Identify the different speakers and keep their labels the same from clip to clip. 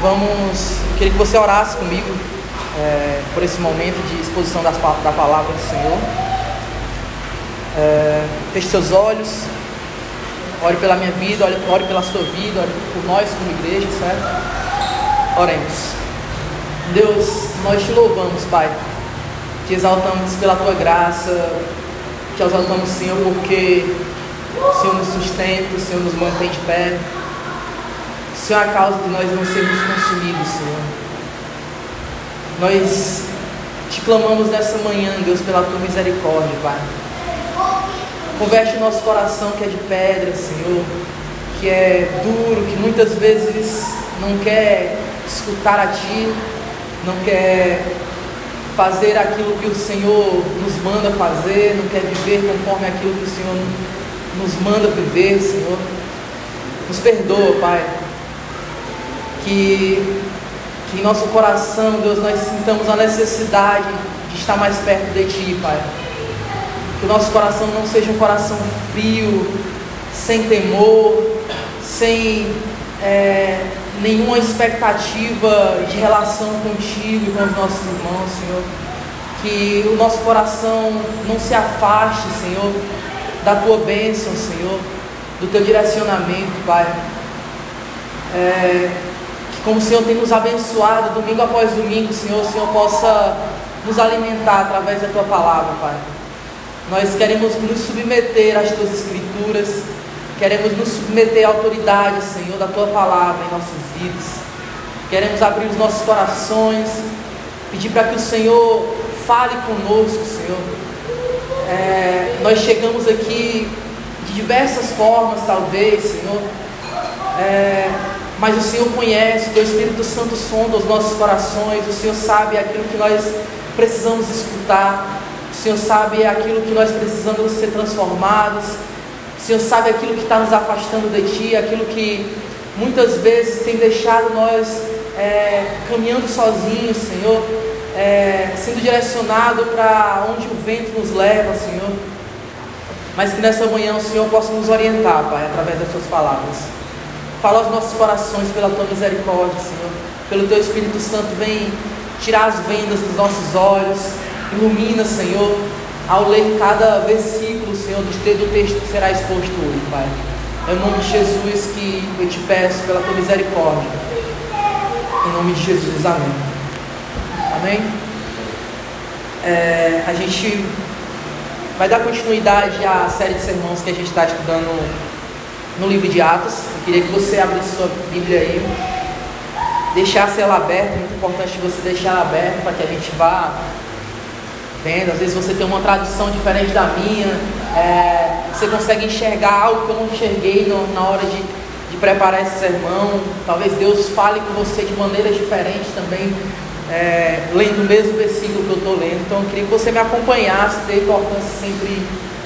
Speaker 1: Vamos, queria que você orasse comigo é, por esse momento de exposição das, da palavra do Senhor. É, feche seus olhos, ore pela minha vida, ore, ore pela sua vida, ore por nós como igreja, certo? Oremos. Deus, nós te louvamos, Pai. Te exaltamos pela tua graça, te exaltamos, Senhor, porque o Senhor nos sustenta, o Senhor nos mantém de pé. Senhor a causa de nós não sermos consumidos, Senhor. Nós te clamamos nessa manhã, Deus, pela tua misericórdia, Pai. Converte o nosso coração que é de pedra, Senhor, que é duro, que muitas vezes não quer escutar a Ti, não quer fazer aquilo que o Senhor nos manda fazer, não quer viver conforme aquilo que o Senhor nos manda viver, Senhor. Nos perdoa, Pai. Que, que em nosso coração, Deus, nós sintamos a necessidade de estar mais perto de Ti, Pai. Que o nosso coração não seja um coração frio, sem temor, sem é, nenhuma expectativa de relação contigo e com os nossos irmãos, Senhor. Que o nosso coração não se afaste, Senhor, da tua bênção, Senhor, do teu direcionamento, Pai. É, como o Senhor tem nos abençoado domingo após domingo, Senhor, o Senhor possa nos alimentar através da tua palavra, Pai. Nós queremos nos submeter às tuas escrituras, queremos nos submeter à autoridade, Senhor, da tua palavra em nossas vidas. Queremos abrir os nossos corações, pedir para que o Senhor fale conosco, Senhor. É, nós chegamos aqui de diversas formas, talvez, Senhor. É, mas o Senhor conhece, o Espírito Santo sonda os nossos corações, o Senhor sabe aquilo que nós precisamos escutar, o Senhor sabe aquilo que nós precisamos ser transformados, o Senhor sabe aquilo que está nos afastando de Ti, aquilo que muitas vezes tem deixado nós é, caminhando sozinhos, Senhor, é, sendo direcionado para onde o vento nos leva, Senhor. Mas que nessa manhã o Senhor possa nos orientar, Pai, através das Suas palavras. Fala aos nossos corações pela Tua misericórdia, Senhor. Pelo Teu Espírito Santo, vem tirar as vendas dos nossos olhos. Ilumina, Senhor, ao ler cada versículo, Senhor, do texto que será exposto hoje, Pai. É em nome de Jesus que eu te peço pela tua misericórdia. Em nome de Jesus, amém. Amém? É, a gente vai dar continuidade à série de sermões que a gente está estudando no livro de Atos. Eu queria que você abrisse sua Bíblia aí, deixasse ela aberta. É muito importante você deixar ela aberta para que a gente vá vendo. Às vezes você tem uma tradução diferente da minha é, você consegue enxergar algo que eu não enxerguei na hora de, de preparar esse sermão. Talvez Deus fale com você de maneiras diferentes também, é, lendo o mesmo versículo que eu estou lendo. Então eu queria que você me acompanhasse, dê importância sempre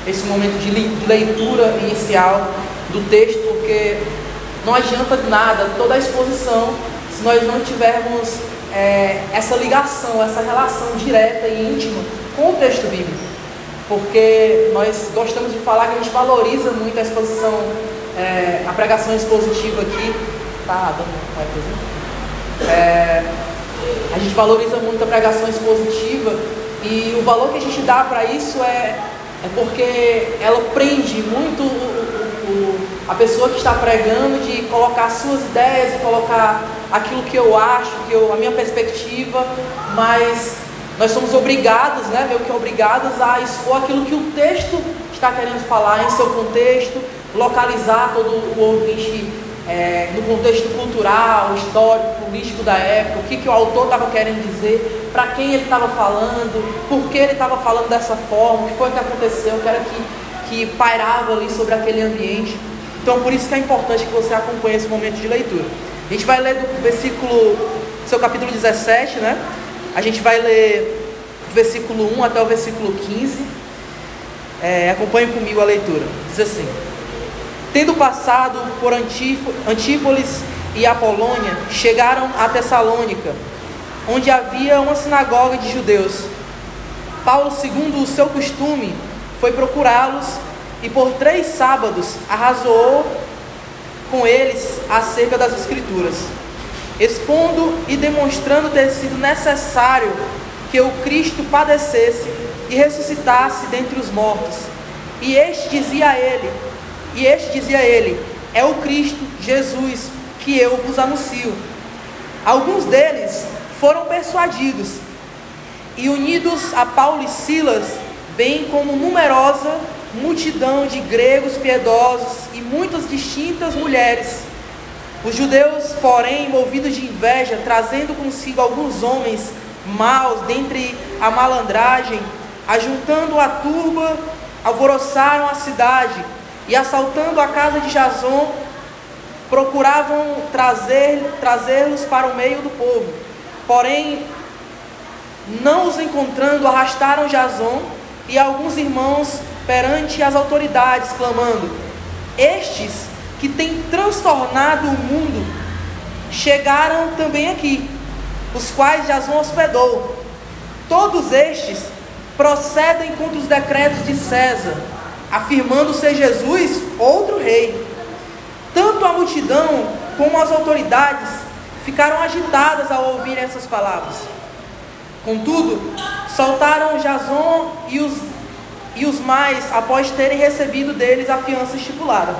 Speaker 1: esse momento de leitura inicial do texto, porque não adianta nada toda a exposição se nós não tivermos é, essa ligação, essa relação direta e íntima com o texto bíblico porque nós gostamos de falar que a gente valoriza muito a exposição, é, a pregação expositiva aqui. Tá dando é, A gente valoriza muito a pregação expositiva e o valor que a gente dá para isso é, é porque ela prende muito a pessoa que está pregando de colocar suas ideias colocar aquilo que eu acho, que eu, a minha perspectiva, mas nós somos obrigados, né, meio que obrigados a expor aquilo que o texto está querendo falar em seu contexto, localizar todo o ouvinte é, no contexto cultural, histórico, político da época, o que, que o autor estava querendo dizer, para quem ele estava falando, por que ele estava falando dessa forma, o que foi que aconteceu, o que era que, que pairava ali sobre aquele ambiente. Então, por isso que é importante que você acompanhe esse momento de leitura. A gente vai ler do versículo, seu capítulo 17, né? A gente vai ler do versículo 1 até o versículo 15. É, acompanhe comigo a leitura. Diz assim: Tendo passado por Antípolis e Apolônia, chegaram a Tessalônica, onde havia uma sinagoga de judeus. Paulo, segundo o seu costume, foi procurá-los e por três sábados arrasou com eles acerca das Escrituras expondo e demonstrando ter sido necessário que o Cristo padecesse e ressuscitasse dentre os mortos. E este dizia a ele, e este dizia a ele: É o Cristo, Jesus, que eu vos anuncio. Alguns deles foram persuadidos e unidos a Paulo e Silas, bem como numerosa multidão de gregos piedosos e muitas distintas mulheres. Os judeus, porém, movidos de inveja, trazendo consigo alguns homens maus dentre a malandragem, ajuntando a turba, alvoroçaram a cidade e, assaltando a casa de Jason, procuravam trazer, trazê-los para o meio do povo. Porém, não os encontrando, arrastaram Jason e alguns irmãos perante as autoridades, clamando: Estes que têm transtornado o mundo chegaram também aqui, os quais Jason hospedou. Todos estes procedem contra os decretos de César, afirmando ser Jesus outro rei. Tanto a multidão como as autoridades ficaram agitadas ao ouvir essas palavras. Contudo, soltaram Jason e os, e os mais após terem recebido deles a fiança estipulada.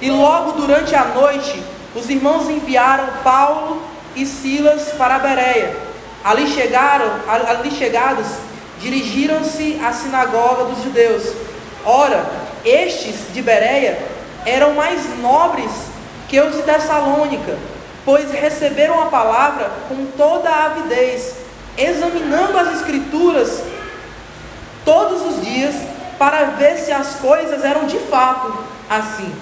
Speaker 1: E logo durante a noite, os irmãos enviaram Paulo e Silas para Bereia. Ali chegaram, ali chegados, dirigiram-se à sinagoga dos judeus. Ora, estes de Bereia eram mais nobres que os de Tessalônica, pois receberam a palavra com toda a avidez, examinando as escrituras todos os dias para ver se as coisas eram de fato assim.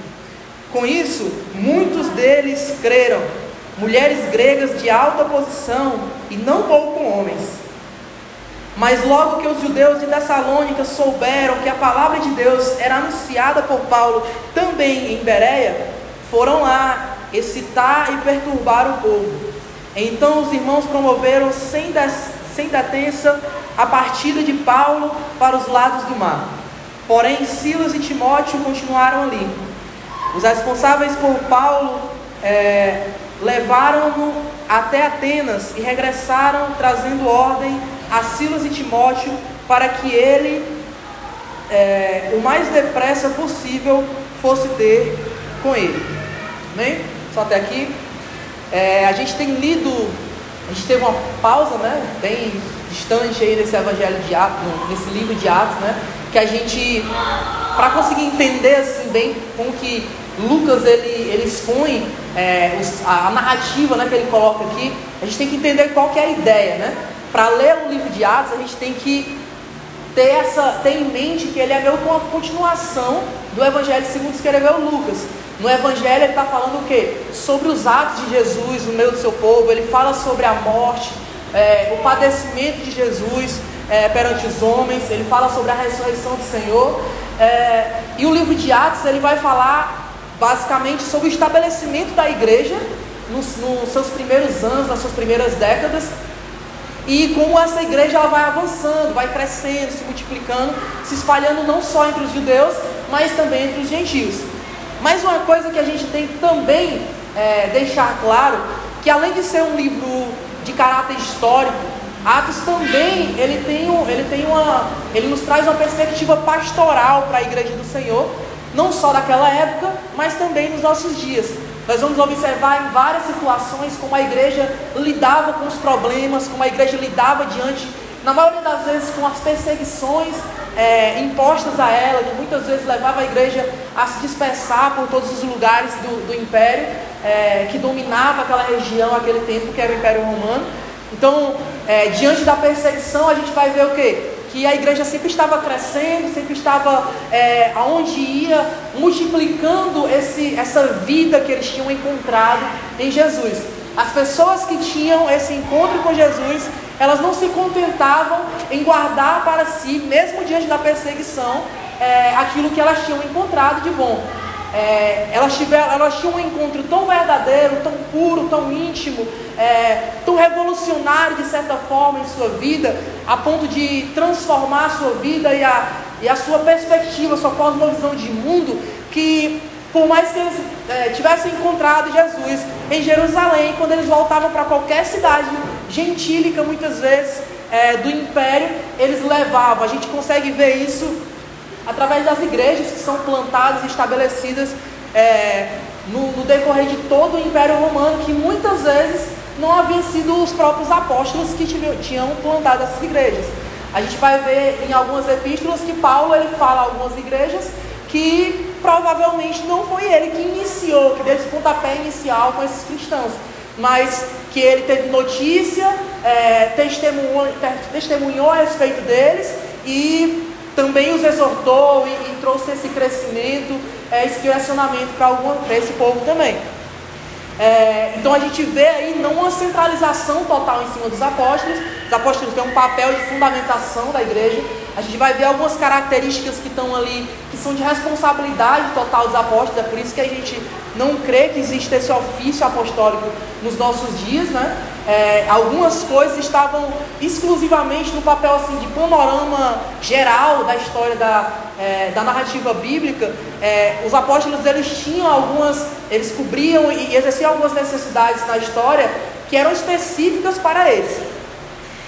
Speaker 1: Com isso, muitos deles creram, mulheres gregas de alta posição e não pouco homens. Mas logo que os judeus de Tessalônica souberam que a palavra de Deus era anunciada por Paulo também em Bereia, foram lá excitar e perturbar o povo. Então os irmãos promoveram sem, des, sem detença a partida de Paulo para os lados do mar. Porém, Silas e Timóteo continuaram ali. Os responsáveis por Paulo é, levaram-no até Atenas e regressaram trazendo ordem a Silas e Timóteo para que ele, é, o mais depressa possível, fosse ter com ele. Amém? Só até aqui. É, a gente tem lido, a gente teve uma pausa, né? Bem distante aí desse evangelho de Atos, nesse livro de Atos, né? Que a gente, para conseguir entender assim bem como que Lucas ele, ele expõe é, os, a, narrativa né, que ele coloca aqui, a gente tem que entender qual que é a ideia, né? Para ler o livro de Atos, a gente tem que ter, essa, ter em mente que ele é meio uma continuação do Evangelho segundo escreveu Lucas. No Evangelho ele está falando o quê? Sobre os atos de Jesus no meio do seu povo, ele fala sobre a morte, é, o padecimento de Jesus é, perante os homens, ele fala sobre a ressurreição do Senhor. É, e o livro de Atos ele vai falar basicamente sobre o estabelecimento da igreja nos, nos, seus primeiros anos, nas suas primeiras décadas, e como essa igreja ela vai avançando, vai crescendo, se multiplicando, se espalhando não só entre os judeus, mas também entre os gentios. Mas uma coisa que a gente tem que também é, deixar claro, que além de ser um livro de caráter histórico, Atos também ele tem, um, ele tem uma, ele nos traz uma perspectiva pastoral para a igreja do Senhor, não só daquela época, mas também nos nossos dias. Nós vamos observar em várias situações como a igreja lidava com os problemas, como a igreja lidava diante, na maioria das vezes, com as perseguições é, impostas a ela, que muitas vezes levava a igreja a se dispersar por todos os lugares do, do império é, que dominava aquela região, aquele tempo que era o Império Romano. Então, é, diante da perseguição, a gente vai ver o que? que a igreja sempre estava crescendo, sempre estava é, aonde ia, multiplicando esse, essa vida que eles tinham encontrado em Jesus. As pessoas que tinham esse encontro com Jesus, elas não se contentavam em guardar para si, mesmo diante da perseguição, é, aquilo que elas tinham encontrado de bom. É, elas, tiveram, elas tinham um encontro tão verdadeiro, tão puro, tão íntimo, é, tão revolucionário de certa forma em sua vida, a ponto de transformar a sua vida e a, e a sua perspectiva, a sua cosmovisão de mundo, que por mais que eles é, tivessem encontrado Jesus em Jerusalém, quando eles voltavam para qualquer cidade gentílica, muitas vezes, é, do império, eles levavam. A gente consegue ver isso através das igrejas que são plantadas e estabelecidas é, no, no, decorrer de todo o Império Romano, que muitas vezes não haviam sido os próprios apóstolos que tinham plantado essas igrejas. A gente vai ver em algumas epístolas que Paulo ele fala a algumas igrejas que provavelmente não foi ele que iniciou, que deu esse pontapé inicial com esses cristãos, mas que ele teve notícia, é, testemunhou, testemunhou a respeito deles e também os exortou e, e trouxe esse crescimento, é, esse direcionamento para esse povo também. É, então a gente vê aí não uma centralização total em cima dos apóstolos, os apóstolos têm um papel de fundamentação da igreja. A gente vai ver algumas características que estão ali, que são de responsabilidade total dos apóstolos, é por isso que a gente não crê que existe esse ofício apostólico nos nossos dias, né? É, algumas coisas estavam exclusivamente no papel assim de panorama geral da história da, é, da narrativa bíblica. É, os apóstolos eles tinham algumas, eles cobriam e exerciam algumas necessidades na história que eram específicas para eles.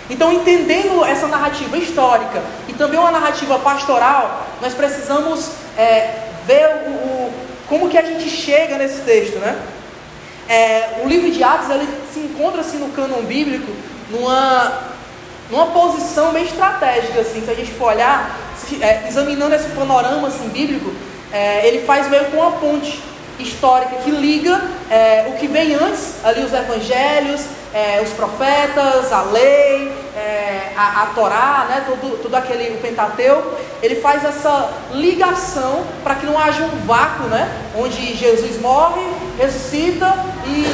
Speaker 1: Então, entendendo essa narrativa histórica e também uma narrativa pastoral, nós precisamos é, ver o, o, como que a gente chega nesse texto, né? É, o livro de Atos ele se encontra assim no cânon bíblico numa, numa posição bem estratégica assim, se a gente for olhar, se, é, examinando esse panorama assim, bíblico, é, ele faz meio com uma ponte histórica que liga é, o que vem antes, ali os evangelhos, é, os profetas, a lei, é, a, a, Torá, né, tudo aquele o Pentateuco, ele faz essa ligação para que não haja um vácuo, né, onde Jesus morre, ressuscita e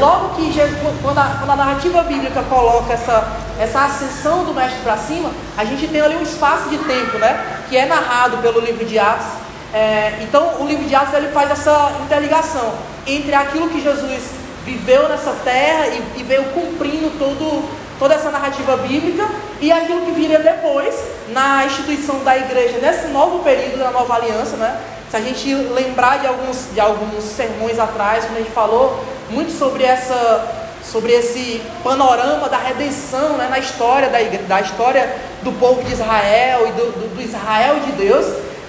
Speaker 1: logo que Jesus, quando, a, quando a narrativa bíblica coloca essa, essa ascensão do mestre para cima, a gente tem ali um espaço de tempo, né, que é narrado pelo livro de Atos. É, então o livro de Atos ele faz essa interligação entre aquilo que Jesus viveu nessa terra e, e veio cumprindo todo, toda essa narrativa bíblica e aquilo que viria depois na instituição da igreja nesse novo período da nova aliança, né? Se a gente lembrar de alguns, de alguns sermões atrás, quando a gente falou muito sobre essa sobre esse panorama da redenção né, na história da, igreja, da história do povo de Israel e do, do, do, Israel de Deus,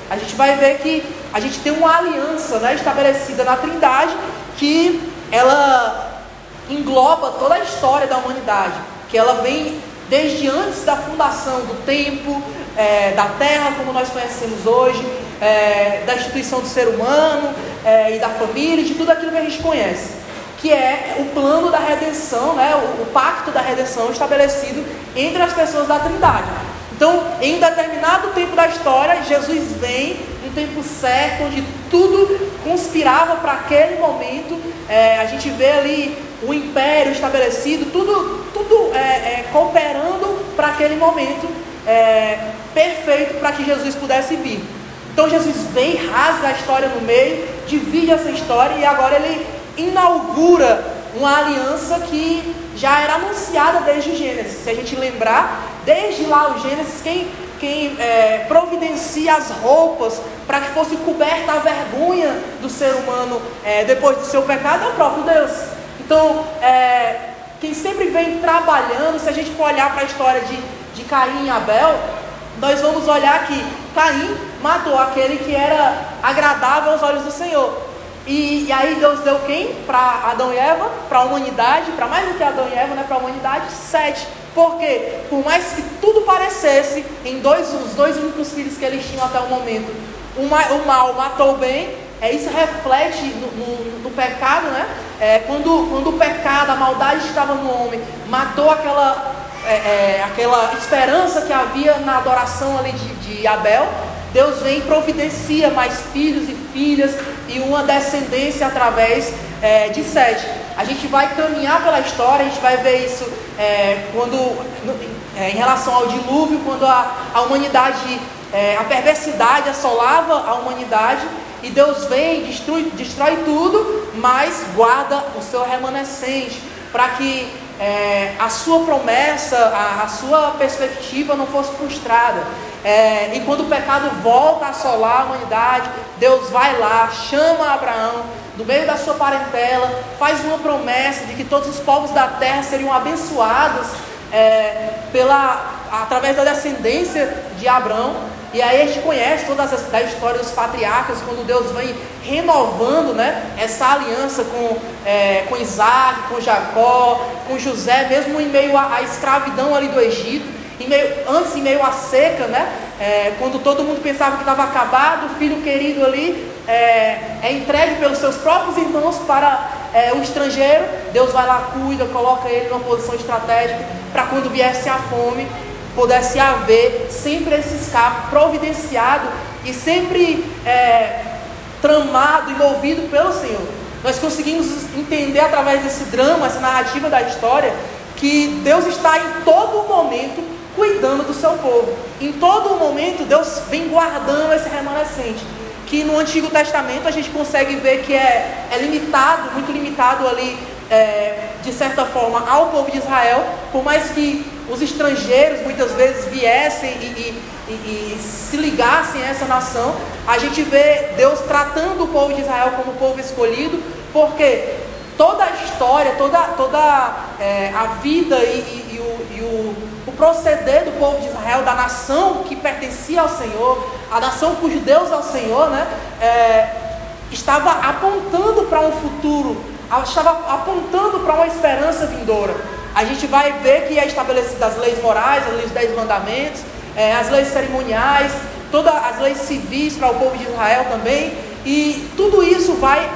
Speaker 1: a gente vai ver que a gente tem uma aliança né, estabelecida na Trindade que ela engloba toda a história da humanidade, que ela vem desde antes da fundação do tempo, é, da terra como nós conhecemos hoje, é, da instituição do ser humano é, e da família, de tudo aquilo que a gente conhece, que é o plano da redenção, né, o, o pacto da redenção estabelecido entre as pessoas da Trindade. Então, em determinado tempo da história, Jesus vem um tempo certo, onde tudo conspirava para aquele momento. É, a gente vê ali o império estabelecido, tudo, tudo é, é, cooperando para aquele momento é, perfeito para que Jesus pudesse vir. Então Jesus vem, rasga a história no meio, divide essa história e agora ele inaugura uma aliança que já era anunciada desde o Gênesis. Se a gente lembrar, desde lá o Gênesis, quem quem é, providencia as roupas para que fosse coberta a vergonha do ser humano é, depois do seu pecado é o próprio Deus. Então, é, quem sempre vem trabalhando, se a gente for olhar para a história de, de Caim e Abel, nós vamos olhar que Caim matou aquele que era agradável aos olhos do Senhor. E, e aí Deus deu quem? Para Adão e Eva, para a humanidade, para mais do que Adão e Eva, né, para a humanidade, sete. Porque, por mais que tudo parecesse, em dois, os dois únicos filhos que eles tinham até o momento, o, o mal matou o bem, é, isso reflete no, no, no pecado, né? É, quando, quando o pecado, a maldade estava no homem, matou aquela, é, é, aquela esperança que havia na adoração ali de, de Abel, Deus vem e providencia mais filhos e filhas e uma descendência através é, de Sete. A gente vai caminhar pela história, a gente vai ver isso é, quando, é, em relação ao dilúvio, quando a, a humanidade, é, a perversidade assolava a humanidade, e Deus vem, destrói, destrói tudo, mas guarda o seu remanescente, para que é, a sua promessa, a, a, sua perspectiva não fosse frustrada. É, e quando o pecado volta a assolar a humanidade, Deus vai lá, chama Abraão, do meio da sua parentela, faz uma promessa de que todos os povos da terra seriam abençoados é, pela, através da descendência de Abraão. E aí a gente conhece toda a história dos patriarcas, quando Deus vem renovando né, essa aliança com, é, com Isaac, com Jacó, com José, mesmo em meio à, à escravidão ali do Egito, em meio, antes em meio à seca, né, é, quando todo mundo pensava que estava acabado, o filho querido ali é, é, entregue pelos seus próprios irmãos para é, o estrangeiro, Deus vai lá, cuida, coloca ele numa posição estratégica para quando viesse a fome, pudesse haver sempre esse escape providenciado e sempre é, tramado e movido pelo Senhor. Nós conseguimos entender através desse drama, essa narrativa da história, que Deus está em todo momento cuidando do seu povo. Em todo momento, Deus vem guardando esse remanescente. Que no Antigo Testamento a gente consegue ver que é, é limitado, muito limitado ali, é, de certa forma, ao povo de Israel, por mais que os estrangeiros muitas vezes viessem e, e, e, e, se ligassem a essa nação, a gente vê Deus tratando o povo de Israel como povo escolhido, porque toda a história, toda, toda é, a vida e, o, o, o proceder do povo de Israel, da nação que pertencia ao Senhor, a nação cujo Deus é o Senhor, né, é, estava apontando para um futuro, estava apontando para uma esperança vindoura. A gente vai ver que é estabelecida as leis morais, as leis dez mandamentos, é, as leis cerimoniais, todas as leis civis para o povo de Israel também, e tudo isso vai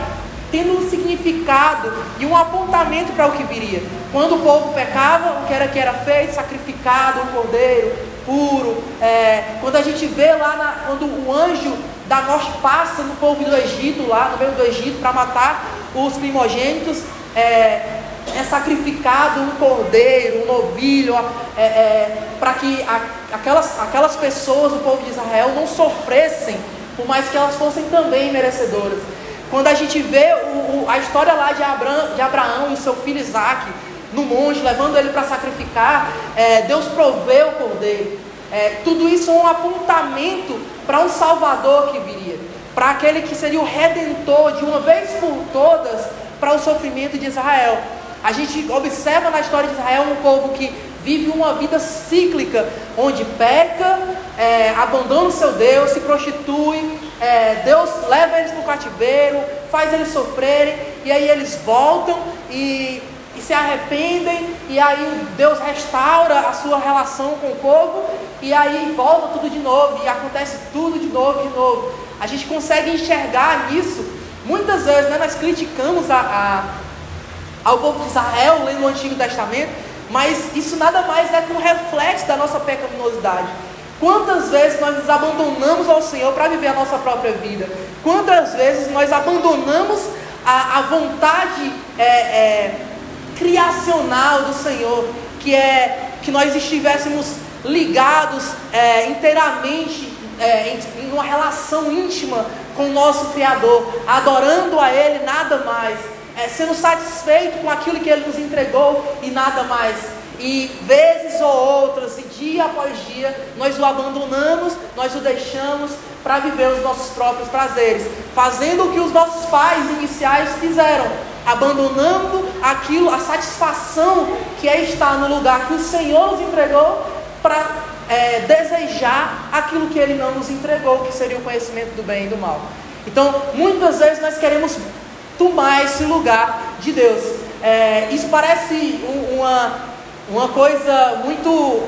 Speaker 1: tendo um significado e um apontamento para o que viria. Quando o povo pecava, o que era que era feito? Sacrificado um cordeiro puro. É, quando a gente vê lá, na, quando o anjo da morte passa no povo do Egito, lá no meio do Egito, para matar os primogênitos, é, é sacrificado um cordeiro, um novilho, é, é, para que a, aquelas, aquelas pessoas, o povo de Israel, não sofressem, por mais que elas fossem também merecedoras. Quando a gente vê o, o, a história lá de Abraão, de Abraão e seu filho Isaac no monte, levando ele para sacrificar, é, Deus proveu o cordeiro. É, tudo isso é um apontamento para um Salvador que viria, para aquele que seria o redentor de uma vez por todas para o sofrimento de Israel. A gente observa na história de Israel um povo que vive uma vida cíclica, onde peca, é, abandona o seu Deus, se prostitui, é, Deus leva eles para o cativeiro, faz eles sofrerem, e aí eles voltam e, e se arrependem, e aí Deus restaura a sua relação com o povo, e aí volta tudo de novo, e acontece tudo de novo, de novo. A gente consegue enxergar nisso. Muitas vezes né, nós criticamos a, a ao povo de Israel, lendo o Antigo Testamento, mas isso nada mais é que um reflexo da nossa pecaminosidade. Quantas vezes nós nos abandonamos ao Senhor para viver a nossa própria vida? Quantas vezes nós abandonamos a, a vontade é, é, criacional do Senhor, que é que nós estivéssemos ligados é, inteiramente é, em, em uma relação íntima com o nosso Criador, adorando a Ele nada mais é, sendo satisfeito com aquilo que Ele nos entregou e nada mais. E vezes ou outras, e dia após dia, nós o abandonamos, nós o deixamos para viver os nossos próprios prazeres, fazendo o que os nossos pais iniciais fizeram, abandonando aquilo, a satisfação que é estar no lugar que o Senhor nos entregou para é, desejar aquilo que Ele não nos entregou, que seria o conhecimento do bem e do mal. Então, muitas vezes nós queremos tomar esse lugar de Deus. É, isso parece uma, uma coisa muito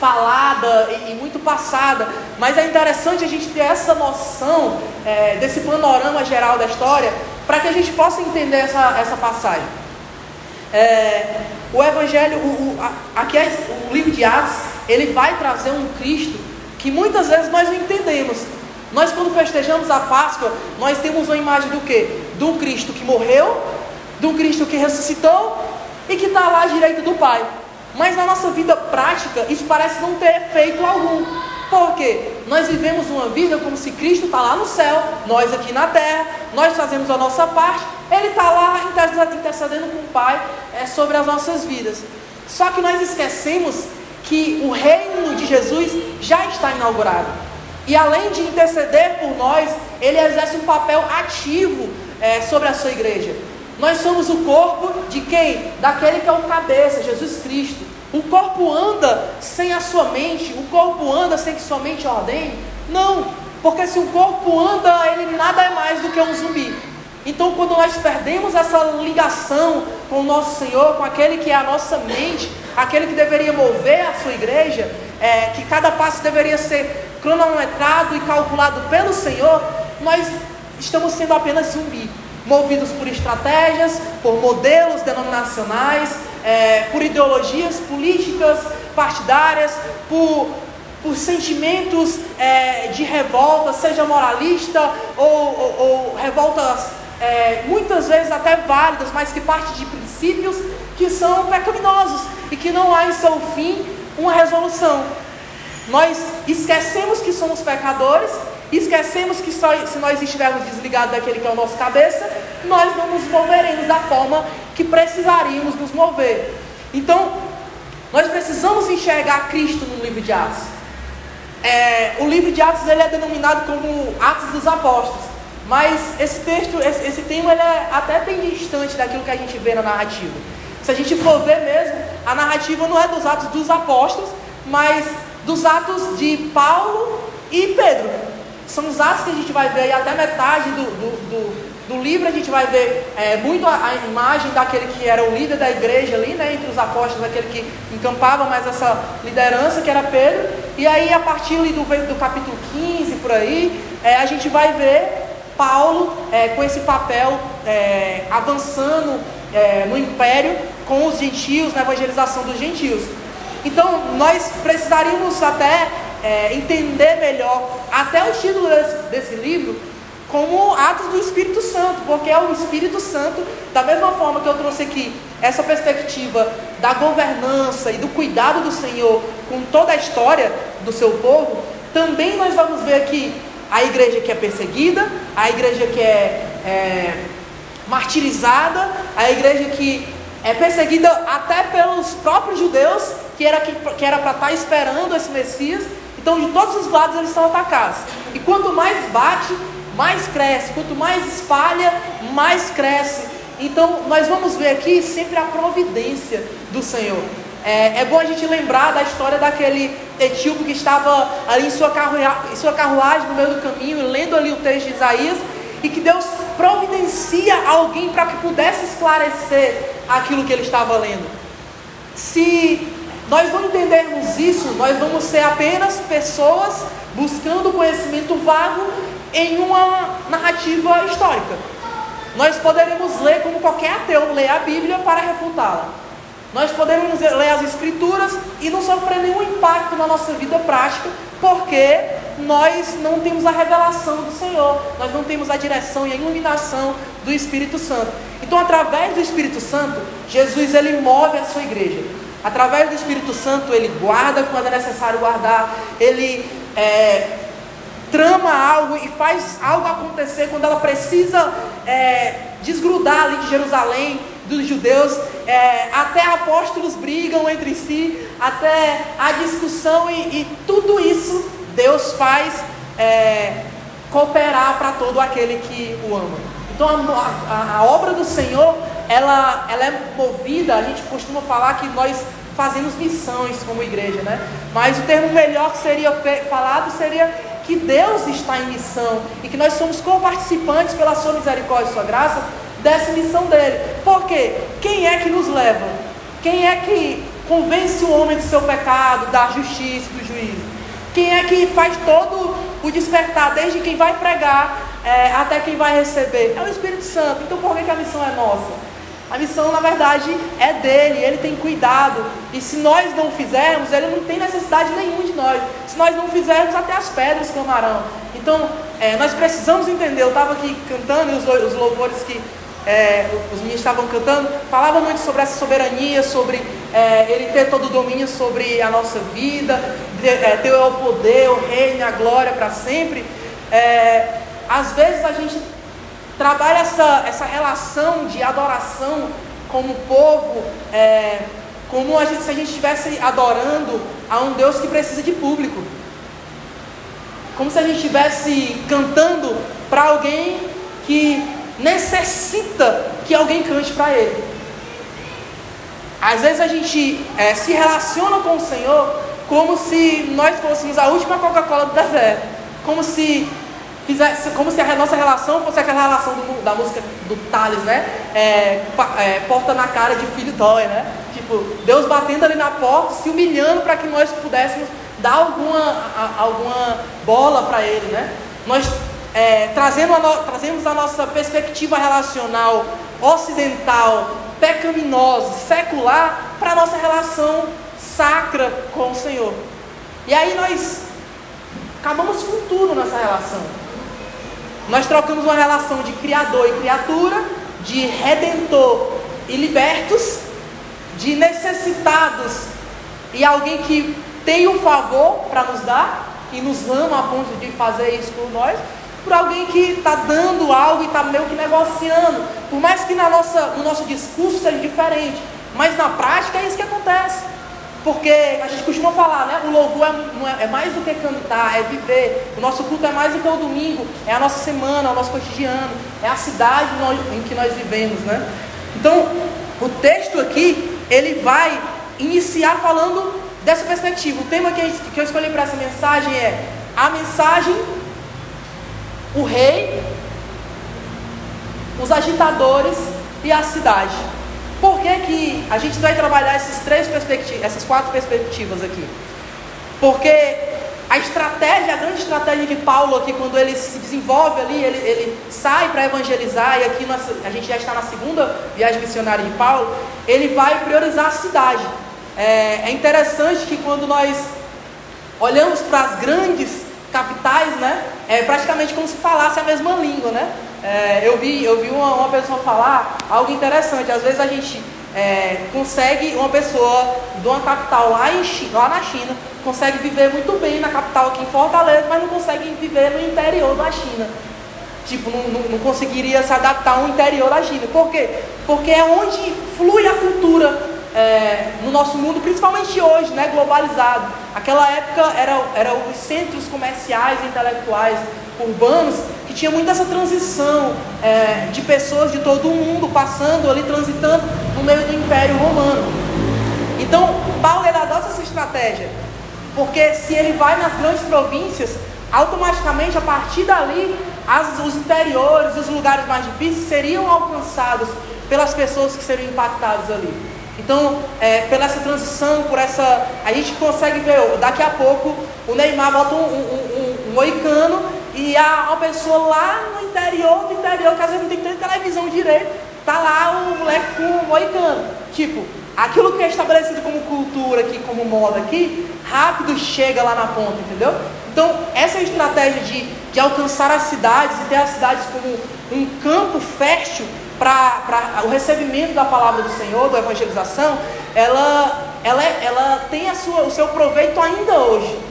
Speaker 1: falada e, e, muito passada, mas é interessante a gente ter essa noção é, desse panorama geral da história para que a gente possa entender essa, essa passagem. É, o Evangelho, o, o, aqui é, o livro de Atos, ele vai trazer um Cristo que muitas vezes nós não entendemos. Nós, quando festejamos a Páscoa, nós temos uma imagem do que? Um Cristo que morreu, um Cristo que ressuscitou e que está lá à direita do Pai. Mas na nossa vida prática, isso parece não ter efeito algum. Por quê? Nós vivemos uma vida como se Cristo está lá no céu, nós aqui na terra, nós fazemos a nossa parte, Ele está lá intercedendo com o Pai é, sobre as nossas vidas. Só que nós esquecemos que o reino de Jesus já está inaugurado. E além de interceder por nós, ele exerce um papel ativo é, sobre a sua igreja. Nós somos o corpo de quem? Daquele que é o cabeça, Jesus Cristo. O corpo anda sem a sua mente, o corpo anda sem que sua mente ordene? Não, porque se o corpo anda, ele nada é mais do que um zumbi. Então, quando nós perdemos essa ligação com o nosso Senhor, com aquele que é a nossa mente, aquele que deveria mover a sua igreja, é, que cada passo deveria ser cronometrado e calculado pelo Senhor, nós estamos sendo apenas zumbi, movidos por estratégias, por modelos denominacionais, é, por ideologias políticas, partidárias, por, por sentimentos é, de revolta, seja moralista ou, ou, ou revoltas é, muitas vezes até válidas, mas que partem de princípios que são pecaminosos e que não há em seu fim uma resolução. Nós esquecemos que somos pecadores, esquecemos que só, se nós estivermos desligados daquele que é o nosso cabeça, nós não nos moveremos da forma que precisaríamos nos mover. Então, nós precisamos enxergar Cristo no livro de Atos. É, o livro de Atos ele é denominado como Atos dos Apóstolos, mas esse texto, esse, esse tema, ele é até bem distante daquilo que a gente vê na narrativa. Se a gente for ver mesmo, a narrativa não é dos Atos dos Apóstolos, mas dos Atos de Paulo e Pedro. São os atos que a gente vai ver aí até metade do, do, do do livro a gente vai ver é, muito a, a, imagem daquele que era o líder da igreja ali, né, entre os apóstolos, aquele que encampava mais essa liderança, que era Pedro. E aí, a partir do, do capítulo 15, por aí, é, a gente vai ver Paulo é, com esse papel é, avançando é, no império com os gentios, na evangelização dos gentios. Então, nós precisaríamos até é, entender melhor até o título desse, desse livro como atos do Espírito Santo, porque é o Espírito Santo, da mesma forma que eu trouxe aqui essa perspectiva da governança e do cuidado do Senhor com toda a história do seu povo, também nós vamos ver aqui a igreja que é perseguida, a igreja que é, é martirizada, a igreja que é perseguida até pelos próprios judeus, que era, que, que era para estar tá esperando esse Messias. Então, de todos os lados, eles são atacados. E quanto mais bate, mais cresce. Quanto mais espalha, mais cresce. Então, nós vamos ver aqui sempre a providência do Senhor. É, é bom a gente lembrar da história daquele etíope que estava ali em sua, em sua carruagem no meio do caminho, lendo ali o texto de Isaías, e que Deus providencia alguém para que pudesse esclarecer aquilo que ele estava lendo. Se nós não entendermos isso, nós vamos ser apenas pessoas buscando conhecimento vago em uma narrativa histórica. Nós poderemos ler como qualquer ateu, ler a Bíblia para refutá-la. Nós podemos ler as Escrituras e não sofrer nenhum impacto na nossa vida prática, porque nós não temos a revelação do Senhor, nós não temos a direção e a iluminação do Espírito Santo. Então, através do Espírito Santo, Jesus ele move a sua igreja. Através do Espírito Santo, ele guarda quando é necessário guardar, ele é, trama algo e faz algo acontecer quando ela precisa é, desgrudar ali de Jerusalém, dos judeus, é, até apóstolos brigam entre si, até a discussão e, e tudo isso Deus faz é, cooperar para todo aquele que o ama. Então a, a, a, obra do Senhor, ela, ela é movida, a gente costuma falar que nós fazemos missões como igreja, né? Mas o termo melhor que seria falado seria que Deus está em missão e que nós somos co-participantes pela sua misericórdia e sua graça dessa missão dele. Por quê? Quem é que nos leva? Quem é que convence o homem do seu pecado, da justiça, do juízo? Quem é que faz todo o despertar, desde quem vai pregar é, até quem vai receber? É o Espírito Santo. Então por que, que a missão é nossa? A missão, na verdade, é dele, ele tem cuidado. E se nós não fizermos, ele não tem necessidade nenhuma de nós. Se nós não fizermos, até as pedras clamarão. Então, é, nós precisamos entender. Eu estava aqui cantando e os, os louvores que é, os meninos estavam cantando falavam muito sobre essa soberania, sobre é, ele ter todo o domínio sobre a nossa vida, é, ter o poder, o reino, a glória para sempre. É, às vezes a gente trabalha essa, essa relação de adoração como povo, é, como a gente, se a gente estivesse adorando a um Deus que precisa de público. Como se a gente estivesse cantando para alguém que necessita que alguém cante para ele. Às vezes a gente é, se relaciona com o Senhor como se nós fôssemos a última Coca-Cola do deserto. Como se fizesse, como se a nossa relação fosse aquela relação do, da música do Thales, né? É, é, porta na cara de filho dói, né? Tipo, Deus batendo ali na porta, se humilhando para que nós pudéssemos dar alguma, a, alguma bola para Ele, né? Nós é, trazendo a no, trazemos a nossa perspectiva relacional ocidental, pecaminosa, secular, para a nossa relação sacra com o Senhor. E aí nós acabamos com tudo nessa relação. Nós trocamos uma relação de criador e criatura, de redentor e libertos, de necessitados e alguém que tem um favor para nos dar e nos ama a ponto de fazer isso por nós, por alguém que está dando algo e está meio que negociando, por mais que na nossa, no nosso discurso seja diferente, mas na prática é isso que acontece. Porque a gente costuma falar, né? O louvor é, é, é, mais do que cantar, é viver. O nosso culto é mais do que o domingo, é a nossa semana, é o nosso cotidiano, é a cidade em que nós vivemos, né? Então, o texto aqui, ele vai iniciar falando dessa perspectiva. O tema que eu escolhi para essa mensagem é a mensagem, o rei, os agitadores e a cidade. Por que, que a gente vai trabalhar esses três essas quatro perspectivas aqui? Porque a estratégia, a grande estratégia de Paulo aqui, quando ele se desenvolve ali, ele, ele sai para evangelizar, e aqui nós, a gente já está na segunda viagem missionária de Paulo, ele vai priorizar a cidade. É, é interessante que quando nós olhamos para as grandes capitais, né, é praticamente como se falasse a mesma língua, né? É, eu vi, eu vi uma, uma, pessoa falar algo interessante. Às vezes a gente é, consegue, uma pessoa de uma capital lá, em, lá na China, consegue viver muito bem na capital aqui em Fortaleza, mas não consegue viver no interior da China. Tipo, não, não, não conseguiria se adaptar ao interior da China. Por quê? Porque é onde flui a cultura é, no nosso mundo, principalmente hoje, né, globalizado. Aquela época eram era os centros comerciais intelectuais urbanos tinha muito essa transição é, de pessoas de todo o mundo passando ali, transitando no meio do Império Romano. Então, Paulo ele adota essa estratégia, porque se ele vai nas grandes províncias, automaticamente a partir dali, as, os interiores, os lugares mais difíceis seriam alcançados pelas pessoas que seriam impactadas ali. Então, é, pela essa transição, por essa. A gente consegue ver, daqui a pouco, o Neymar bota um, um, um, um moicano e a, uma pessoa lá no interior do interior, que às vezes não tem televisão direito, tá lá o moleque com o moicano. Tipo, aquilo que é estabelecido como cultura aqui, como moda aqui, rápido chega lá na ponta, entendeu? Então, essa é estratégia de, de alcançar as cidades e ter as cidades como um campo fértil para o recebimento da palavra do Senhor, da evangelização, ela, ela, ela tem a sua, o seu proveito ainda hoje.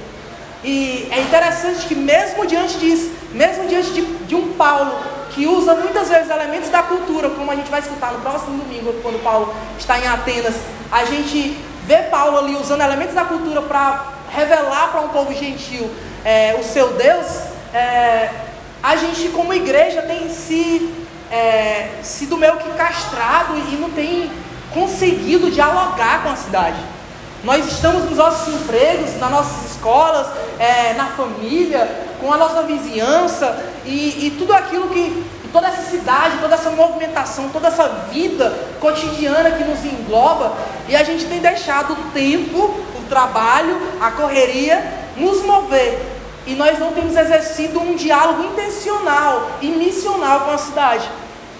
Speaker 1: E é interessante que mesmo diante disso, mesmo diante de, de um Paulo que usa muitas vezes elementos da cultura, como a gente vai escutar no próximo domingo, quando Paulo está em Atenas, a gente vê Paulo ali usando elementos da cultura para revelar para um povo gentil é, o seu Deus, é, a gente como igreja tem se, é, sido meio que castrado e não tem conseguido dialogar com a cidade. Nós estamos nos nossos empregos, nas nossas escolas, é, na família, com a nossa vizinhança e, e tudo aquilo que, toda essa cidade, toda essa movimentação, toda essa vida cotidiana que nos engloba, e a gente tem deixado o tempo, o trabalho, a correria nos mover. E nós não temos exercido um diálogo intencional e missional com a cidade.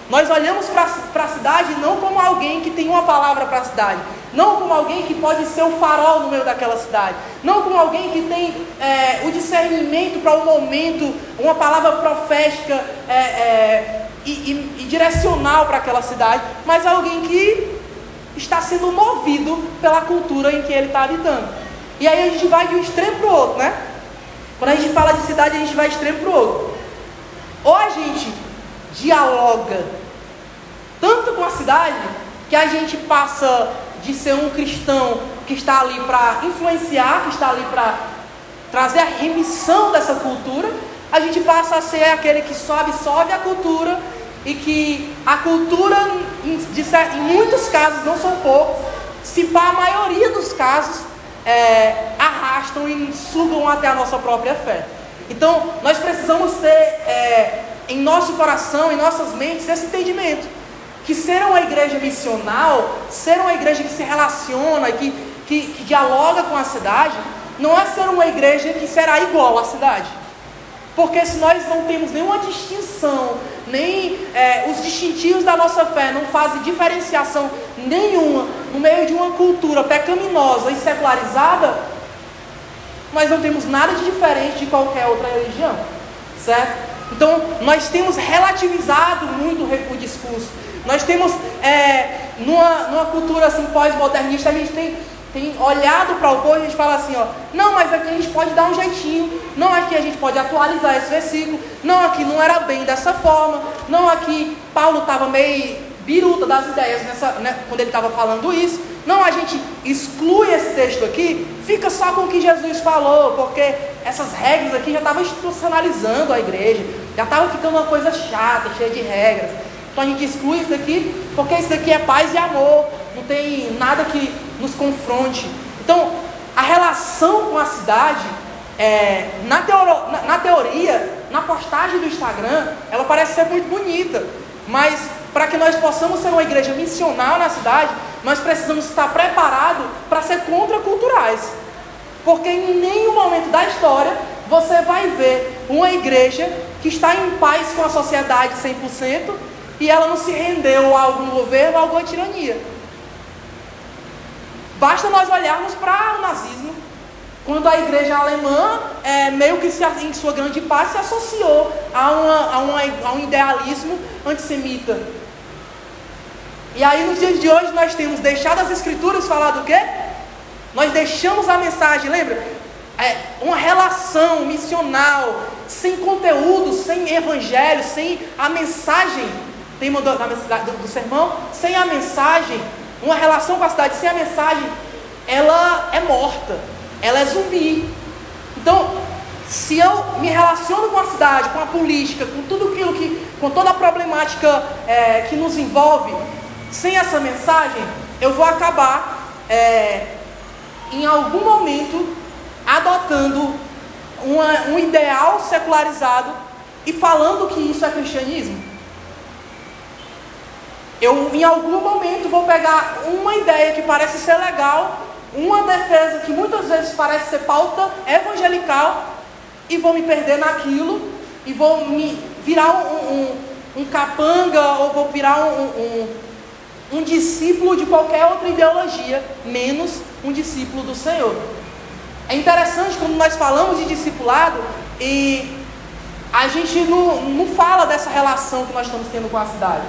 Speaker 1: Nós olhamos para a cidade não como alguém que tem uma palavra para a cidade, não como alguém que pode ser o farol no meio daquela cidade, não como alguém que tem é, o discernimento para um momento, uma palavra profética é, é, e, e, e direcional para aquela cidade, mas alguém que está sendo movido pela cultura em que ele está habitando. E aí a gente vai de um extremo para o outro, né? Quando a gente fala de cidade, a gente vai de extremo para o outro. Ou a gente dialoga tanto com a cidade que a gente passa de ser um cristão que está ali para influenciar, que está ali para trazer a remissão dessa cultura, a gente passa a ser aquele que só absorve a cultura e que a cultura, em, muitos casos, não são poucos, se para a maioria dos casos, é, arrastam e sugam até a nossa própria fé. Então, nós precisamos ter é, em nosso coração, em nossas mentes, esse entendimento. Que ser uma igreja missional, ser uma igreja que se relaciona, que, que, que dialoga com a cidade, não é ser uma igreja que será igual à cidade. Porque se nós não temos nenhuma distinção, nem é, os distintivos da nossa fé não fazem diferenciação nenhuma no meio de uma cultura pecaminosa e secularizada, nós não temos nada de diferente de qualquer outra religião, certo? Então, nós temos relativizado muito o discurso. Nós temos, é, numa, numa cultura assim, pós-modernista, a gente tem, tem olhado para o povo e a gente fala assim, ó, não, mas aqui a gente pode dar um jeitinho, não aqui a gente pode atualizar esse versículo, não aqui não era bem dessa forma, não aqui Paulo estava meio biruta das ideias nessa, né, quando ele estava falando isso. Não, a gente exclui esse texto aqui, fica só com o que Jesus falou, porque essas regras aqui já estavam institucionalizando a igreja, já estava ficando uma coisa chata, cheia de regras. Então a gente exclui isso daqui, porque isso daqui é paz e amor, não tem nada que nos confronte. Então, a relação com a cidade, é, na, teoro, na, na teoria, na postagem do Instagram, ela parece ser muito bonita, mas para que nós possamos ser uma igreja missional na cidade, nós precisamos estar preparados para ser contraculturais. Porque em nenhum momento da história você vai ver uma igreja que está em paz com a sociedade 100% e ela não se rendeu a algum governo, a alguma tirania. Basta nós olharmos para o nazismo, quando a igreja alemã, é, meio que se, em sua grande parte, se associou a, uma, a, uma, a um idealismo antissemita. E aí nos dias de hoje nós temos deixado as escrituras falar do quê? Nós deixamos a mensagem, lembra? É uma relação missional, sem conteúdo, sem evangelho, sem a mensagem, tema do, do, do sermão, sem a mensagem, uma relação com a cidade sem a mensagem, ela é morta, ela é zumbi. Então, se eu me relaciono com a cidade, com a política, com tudo aquilo que, com toda a problemática é, que nos envolve, sem essa mensagem, eu vou acabar, é, em algum momento, adotando uma, um ideal secularizado e falando que isso é cristianismo. Eu, em algum momento, vou pegar uma ideia que parece ser legal, uma defesa que muitas vezes parece ser pauta evangelical, e vou me perder naquilo, e vou me virar um, um, um capanga, ou vou virar um, um discípulo de qualquer outra ideologia, menos um discípulo do Senhor. É interessante quando nós falamos de discipulado e a gente não, não fala dessa relação que nós estamos tendo com a cidade.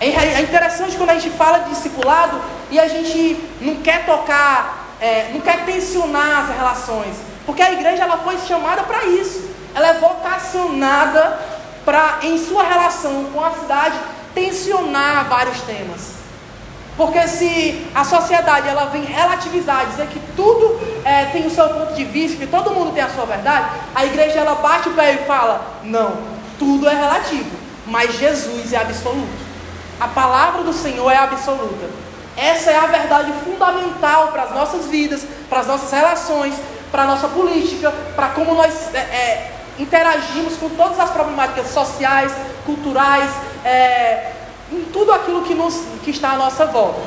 Speaker 1: É, é interessante quando a gente fala de discipulado e a gente não quer tocar, é, não quer tensionar as relações, porque a igreja ela foi chamada para isso. Ela é vocacionada para, em sua relação com a cidade, tensionar vários temas. Porque se a sociedade ela vem relativizar, dizer que tudo é, tem o seu ponto de vista, que todo mundo tem a sua verdade, a igreja ela bate o pé e fala: não, tudo é relativo, mas Jesus é absoluto. A palavra do Senhor é absoluta. Essa é a verdade fundamental para as nossas vidas, para as nossas relações, para a nossa política, para como nós é, é, interagimos com todas as problemáticas sociais, culturais, é, em tudo aquilo que, nos, que está à nossa volta.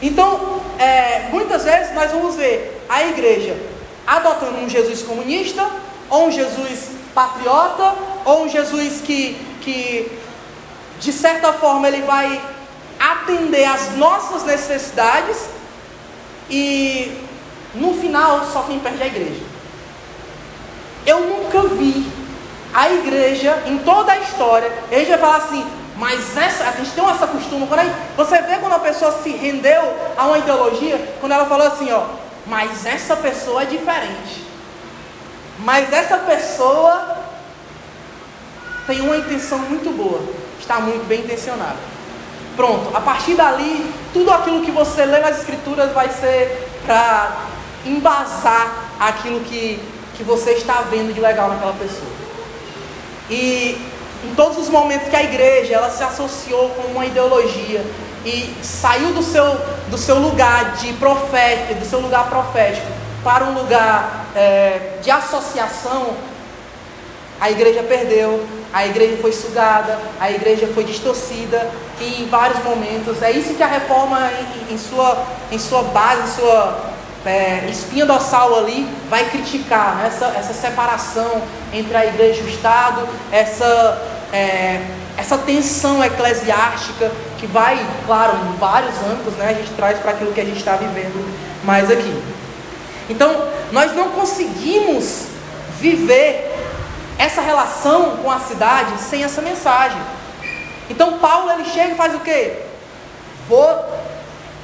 Speaker 1: Então, é, muitas vezes nós vamos ver a igreja adotando um Jesus comunista, ou um Jesus patriota, ou um Jesus que, que de certa forma, ele vai atender às nossas necessidades e no final só quem perde é a igreja. Eu nunca vi a igreja, em toda a história, gente vai falar assim, mas essa, a gente tem essa costume, quando aí, você vê quando a pessoa se rendeu a uma ideologia, quando ela falou assim, ó, mas essa pessoa é diferente. Mas essa pessoa tem uma intenção muito boa, está muito bem intencionada. pronto, a partir dali, tudo aquilo que você lê nas escrituras vai ser para embasar aquilo que, que você está vendo de legal naquela pessoa. E em todos os momentos que a igreja ela se associou com uma ideologia e saiu do seu, do seu lugar de profético, do seu lugar profético, para um lugar é, de associação, a igreja perdeu, a igreja foi sugada, a igreja foi distorcida e em vários momentos. É isso que a reforma, em, em sua, em sua base, em sua é, espinha dorsal ali, vai criticar né? essa, essa separação entre a igreja e o Estado, essa, é, essa tensão eclesiástica que vai, claro, em vários âmbitos, né? a gente traz para aquilo que a gente está vivendo mais aqui. Então, nós não conseguimos viver essa relação com a cidade sem essa mensagem. Então Paulo ele chega e faz o quê? Vou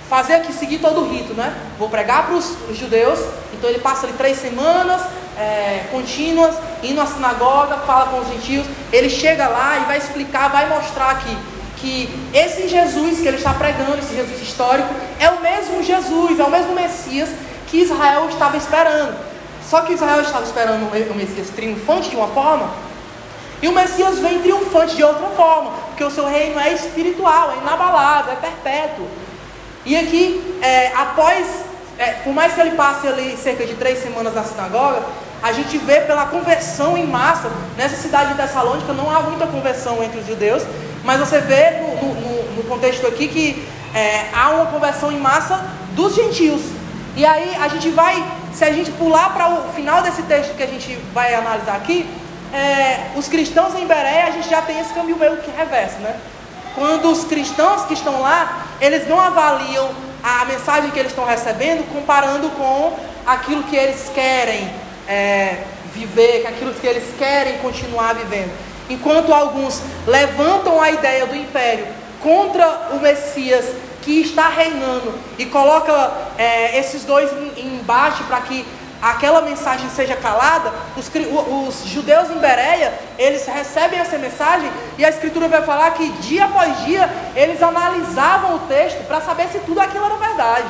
Speaker 1: fazer aqui, seguir todo o rito, né? Vou pregar para os judeus. Então ele passa ali três semanas é, contínuas, indo à sinagoga, fala com os gentios. Ele chega lá e vai explicar, vai mostrar aqui que esse Jesus que ele está pregando, esse Jesus histórico, é o mesmo Jesus, é o mesmo Messias que Israel estava esperando. Só que Israel estava esperando o Messias triunfante de uma forma, e o Messias vem triunfante de outra forma, porque o seu reino é espiritual, é inabalável, é perpétuo. E aqui, é, após, é, por mais que ele passe ali cerca de três semanas na sinagoga, a gente vê pela conversão em massa, nessa cidade de Tessalônica não há muita conversão entre os judeus, mas você vê no, no, no contexto aqui que é, há uma conversão em massa dos gentios. E aí a gente vai se a gente pular para o final desse texto que a gente vai analisar aqui, é, os cristãos em Bereia, a gente já tem esse caminho meio que reverso, né? Quando os cristãos que estão lá, eles não avaliam a mensagem que eles estão recebendo comparando com aquilo que eles querem é, viver, com aquilo que eles querem continuar vivendo. Enquanto alguns levantam a ideia do império contra o Messias que está reinando e coloca é, esses dois embaixo para que aquela mensagem seja calada, os, os, judeus em Bereia, eles recebem essa mensagem e a escritura vai falar que dia após dia eles analisavam o texto para saber se tudo aquilo era verdade.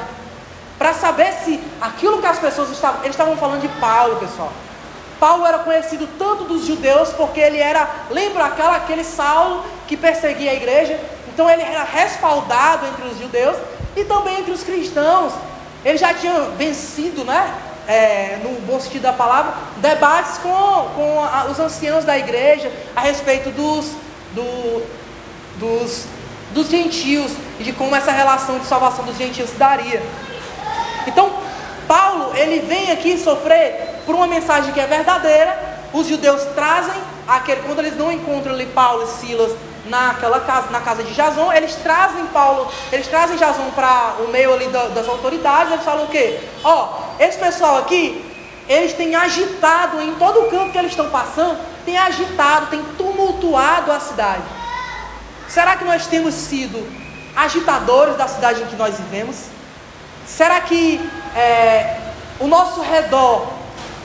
Speaker 1: Para saber se aquilo que as pessoas estavam, eles estavam falando de Paulo, pessoal. Paulo era conhecido tanto dos judeus porque ele era, lembra aquela, aquele Saulo que perseguia a igreja, então ele era respaldado entre os judeus e também entre os cristãos. Ele já tinha vencido, né? É, no bom sentido da palavra, debates com, com a, os anciãos da igreja a respeito dos, do, dos, dos gentios e de como essa relação de salvação dos gentios se daria. Então, Paulo, ele vem aqui sofrer por uma mensagem que é verdadeira. Os judeus trazem aquele, quando eles não encontram ali Paulo e Silas naquela casa, na casa de Jason, eles trazem Paulo, eles trazem Jason para o meio ali das autoridades, eles falam o quê? Ó, esse pessoal aqui, eles têm agitado em todo o campo que eles estão passando, tem agitado, tem tumultuado a cidade. Será que nós temos sido agitadores da cidade em que nós vivemos? Será que é, o nosso redor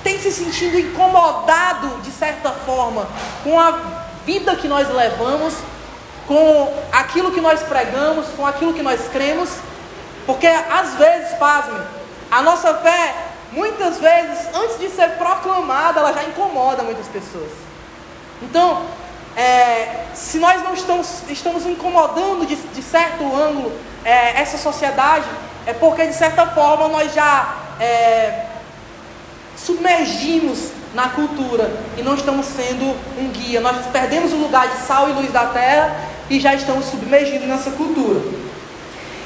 Speaker 1: tem se sentido incomodado de certa forma com a vida que nós levamos? com aquilo que nós pregamos, com aquilo que nós cremos, porque às vezes, pasme, a nossa fé, muitas vezes, antes de ser proclamada, ela já incomoda muitas pessoas. Então, é, se nós não estamos, estamos incomodando de, de certo ângulo é, essa sociedade, é porque de certa forma nós já é, submergimos na cultura e não estamos sendo um guia. Nós perdemos o lugar de sal e luz da terra e já estamos submergidos nessa cultura.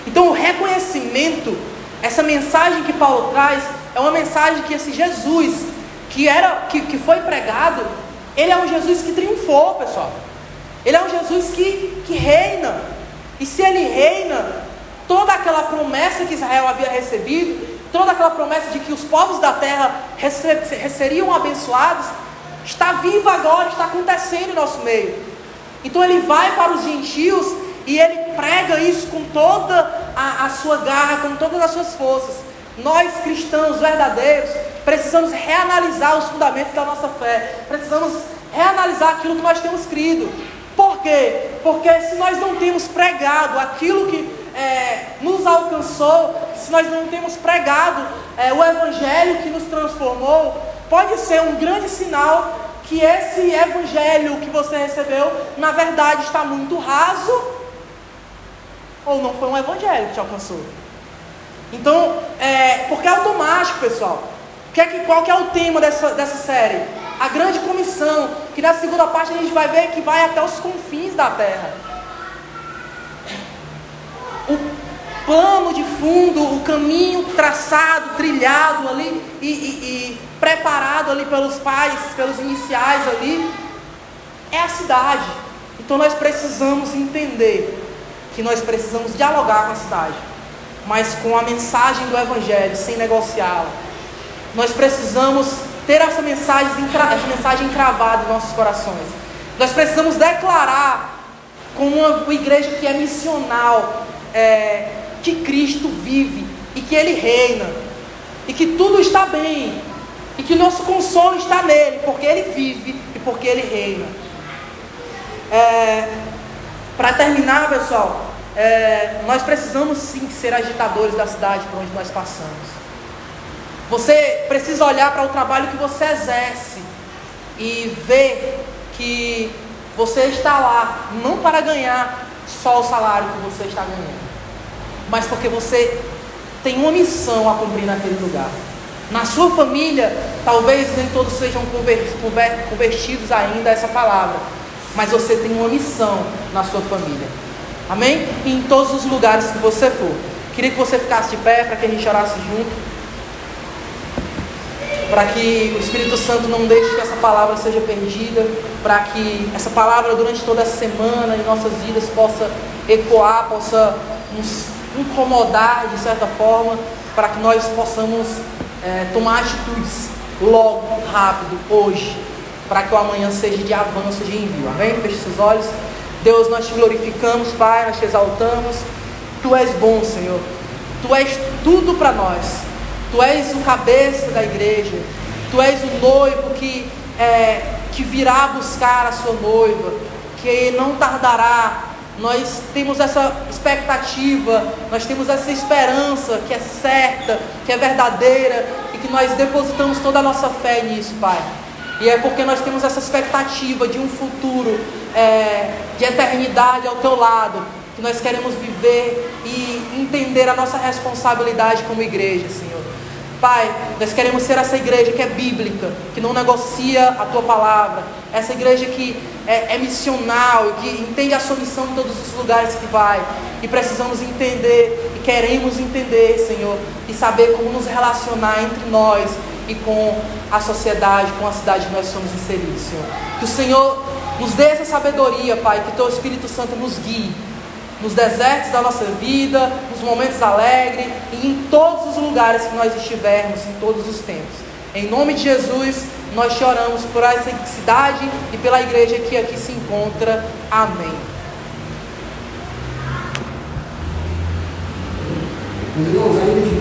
Speaker 1: Então, o reconhecimento, essa mensagem que Paulo traz, é uma mensagem que esse Jesus, que, era, que, que foi pregado, ele é um Jesus que triunfou, pessoal. Ele é um Jesus que, que reina. E se ele reina, toda aquela promessa que Israel havia recebido, toda aquela promessa de que os povos da terra seriam abençoados, está viva agora, está acontecendo em nosso meio. Então ele vai para os gentios e ele prega isso com toda a, a sua garra, com todas as suas forças. Nós cristãos verdadeiros precisamos reanalisar os fundamentos da nossa fé, precisamos reanalisar aquilo que nós temos crido. Por quê? Porque se nós não temos pregado aquilo que é, nos alcançou, se nós não temos pregado é, o Evangelho que nos transformou, pode ser um grande sinal que esse Evangelho que você recebeu, na verdade, está muito raso, ou não foi um Evangelho que te alcançou. Então, é, porque é automático, pessoal. Que é que, qual que é o tema dessa, dessa série? A grande comissão, que na segunda parte a gente vai ver que vai até os confins da terra. Plano de fundo, o caminho traçado, trilhado ali e, e, e preparado ali pelos pais, pelos iniciais ali, é a cidade. Então nós precisamos entender que nós precisamos dialogar com a cidade mas com a mensagem do Evangelho, sem negociá-la. Nós precisamos ter essa mensagem, essa mensagem em nossos corações. Nós precisamos declarar como uma igreja que é missional, é, que Cristo vive e que Ele reina, e que tudo está bem, e que nosso consolo está nele, porque Ele vive e porque Ele reina. É, Para terminar, pessoal, é, nós precisamos sim ser agitadores da cidade por onde nós passamos. Você precisa olhar para o trabalho que você exerce e ver que você está lá não para ganhar só o salário que você está ganhando, mas porque você tem uma missão a cumprir naquele lugar. Na sua família, talvez nem todos sejam convertidos ainda a essa palavra, mas você tem uma missão na sua família. Amém? E em todos os lugares que você for. Queria que você ficasse de pé para que a gente orasse junto. Para que o Espírito Santo não deixe que essa palavra seja perdida. Para que essa palavra durante toda a semana em nossas vidas possa ecoar, possa nos incomodar de certa forma. Para que nós possamos é, tomar atitudes logo, rápido, hoje. Para que o amanhã seja de avanço, de envio. Amém? Feche seus olhos. Deus, nós te glorificamos, Pai, nós te exaltamos. Tu és bom, Senhor. Tu és tudo para nós. Tu és o cabeça da igreja. Tu és o noivo que, é, que virá buscar a sua noiva, que não tardará. Nós temos essa expectativa, nós temos essa esperança que é certa, que é verdadeira e que nós depositamos toda a nossa fé nisso, Pai. E é porque nós temos essa expectativa de um futuro é, de eternidade ao teu lado, que nós queremos viver e entender a nossa responsabilidade como igreja, Senhor. Pai, nós queremos ser essa igreja que é bíblica, que não negocia a tua palavra, essa igreja que é, é missional, que entende a sua missão em todos os lugares que vai, e precisamos entender e queremos entender, Senhor, e saber como nos relacionar entre nós e com a sociedade, com a cidade que nós somos inseridos, Senhor. Que o Senhor nos dê essa sabedoria, Pai, que Teu Espírito Santo nos guie nos desertos da nossa vida, nos momentos alegres e em todos os lugares que nós estivermos, em todos os tempos. Em nome de Jesus, nós te oramos por essa cidade e pela igreja que aqui se encontra. Amém.